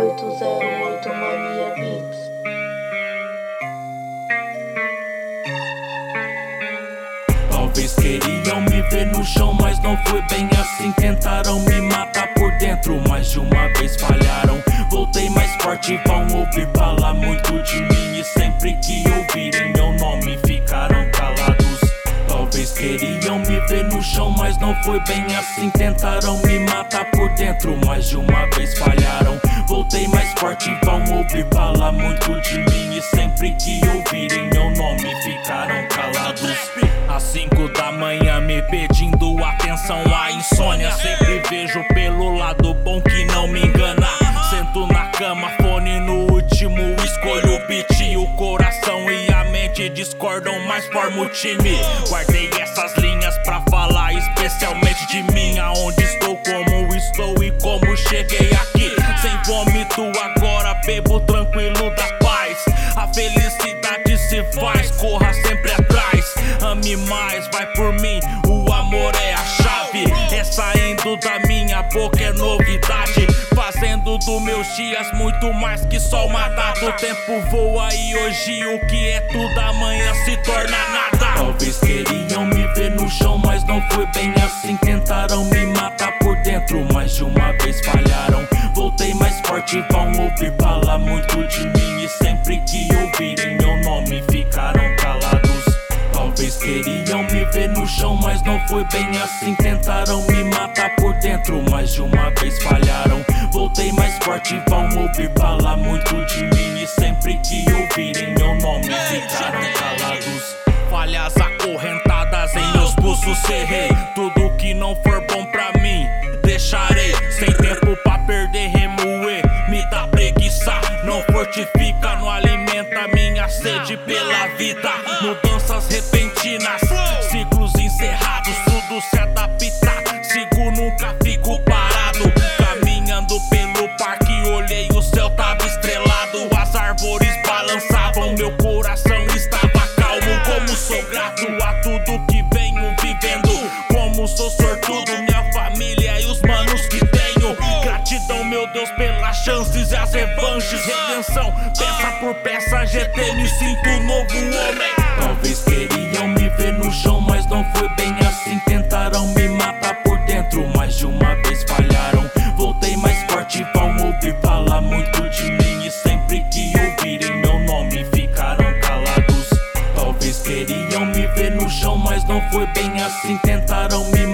808 Mania Mix. Talvez queriam me ver no chão, mas não foi bem assim. Tentaram me matar por dentro, mais de uma vez falharam. Voltei mais forte, vão ouvir falar muito de mim. E sempre que ouvirem meu nome, ficaram calados. Talvez queriam me ver no chão, mas não foi bem assim. Tentaram me matar por dentro, mais de uma vez falharam. Voltei mais forte, vão ouvir falar muito de mim. E sempre que ouvirem meu nome, ficaram calados. Às cinco da manhã, me pedindo atenção, a insônia. Sempre vejo pelo lado bom que não me engana. Sento na cama, fone no último, escolho o beat. O coração e a mente discordam, mas formo o time. Guardei essas Sem vômito, agora bebo tranquilo da paz. A felicidade se faz, corra sempre atrás. Ame mais, vai por mim, o amor é a chave. É saindo da minha boca, é novidade. Fazendo dos meus dias muito mais que só uma data. O tempo voa e hoje o que é tudo amanhã se torna nada. Queriam me ver no chão, mas não foi bem assim. Tentaram me matar por dentro, mais de uma vez falharam. Voltei mais forte, vão ouvir falar muito de mim. E sempre que ouvirem meu nome, ficaram calados. Falhas acorrentadas em meus pulsos, cerrei. Tudo que não for bom pra mim, deixarei. Sem tempo pra perder, remoer. Me dá preguiça, não fortifica, não alimenta minha sede pela vida. Mudanças Gratidão, meu Deus, pelas chances e as revanches. Redenção, peça por peça, GT, me sinto novo homem. Talvez queriam me ver no chão, mas não foi bem assim. Tentaram me matar por dentro, mais de uma vez falharam. Voltei mais forte, vão ouvir falar muito de mim. E sempre que ouvirem meu nome, ficaram calados. Talvez queriam me ver no chão, mas não foi bem assim. Tentaram me